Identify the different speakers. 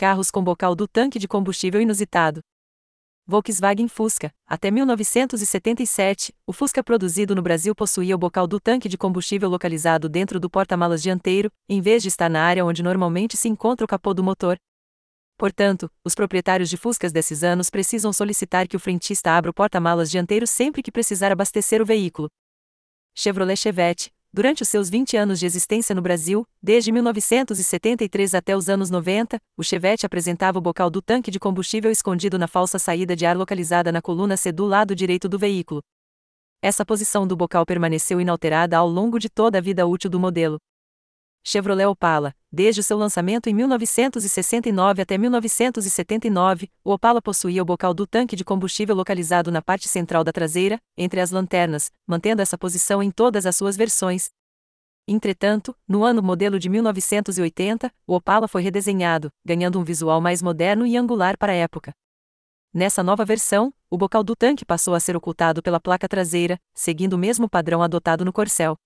Speaker 1: Carros com bocal do tanque de combustível inusitado. Volkswagen Fusca. Até 1977, o Fusca produzido no Brasil possuía o bocal do tanque de combustível localizado dentro do porta-malas dianteiro, em vez de estar na área onde normalmente se encontra o capô do motor. Portanto, os proprietários de Fuscas desses anos precisam solicitar que o frentista abra o porta-malas dianteiro sempre que precisar abastecer o veículo. Chevrolet Chevette, Durante os seus 20 anos de existência no Brasil, desde 1973 até os anos 90, o Chevette apresentava o bocal do tanque de combustível escondido na falsa saída de ar localizada na coluna C do lado direito do veículo. Essa posição do bocal permaneceu inalterada ao longo de toda a vida útil do modelo. Chevrolet Opala, desde seu lançamento em 1969 até 1979, o Opala possuía o bocal do tanque de combustível localizado na parte central da traseira, entre as lanternas, mantendo essa posição em todas as suas versões. Entretanto, no ano modelo de 1980, o Opala foi redesenhado, ganhando um visual mais moderno e angular para a época. Nessa nova versão, o bocal do tanque passou a ser ocultado pela placa traseira, seguindo o mesmo padrão adotado no Corcel.